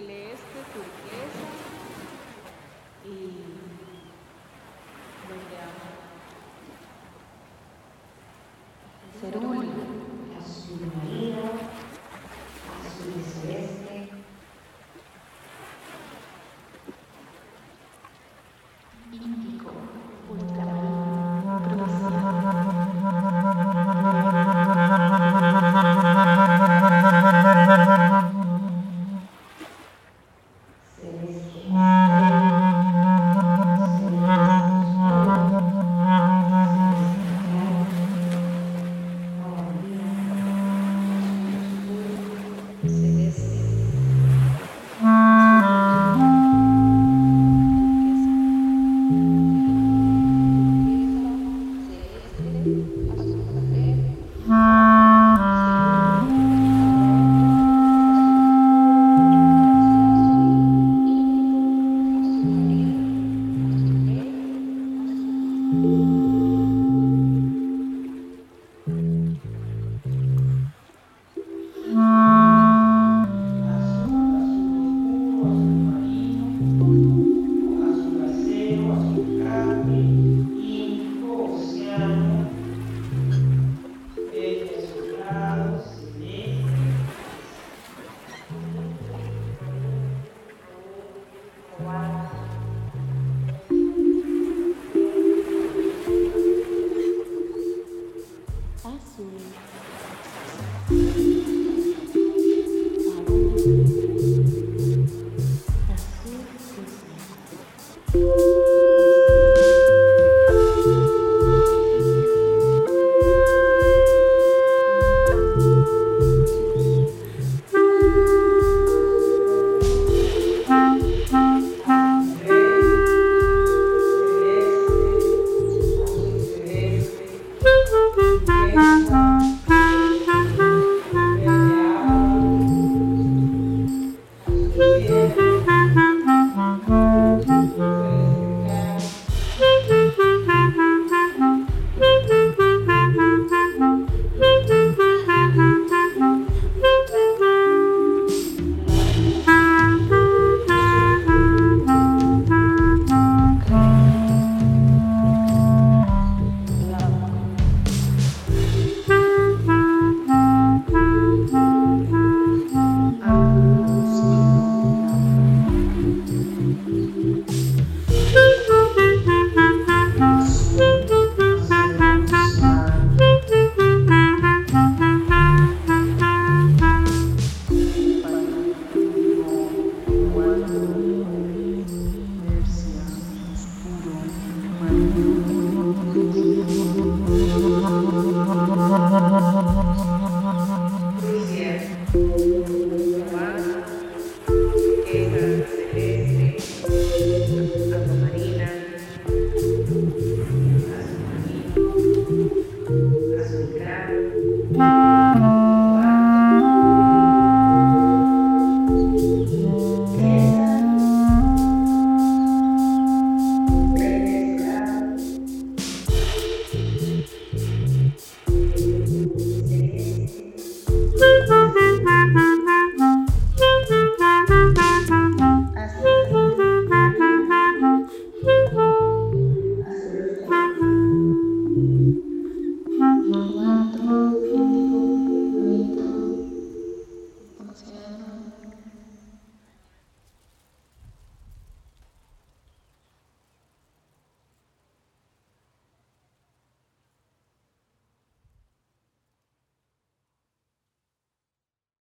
le celeste, turquesa y donde amo. Ser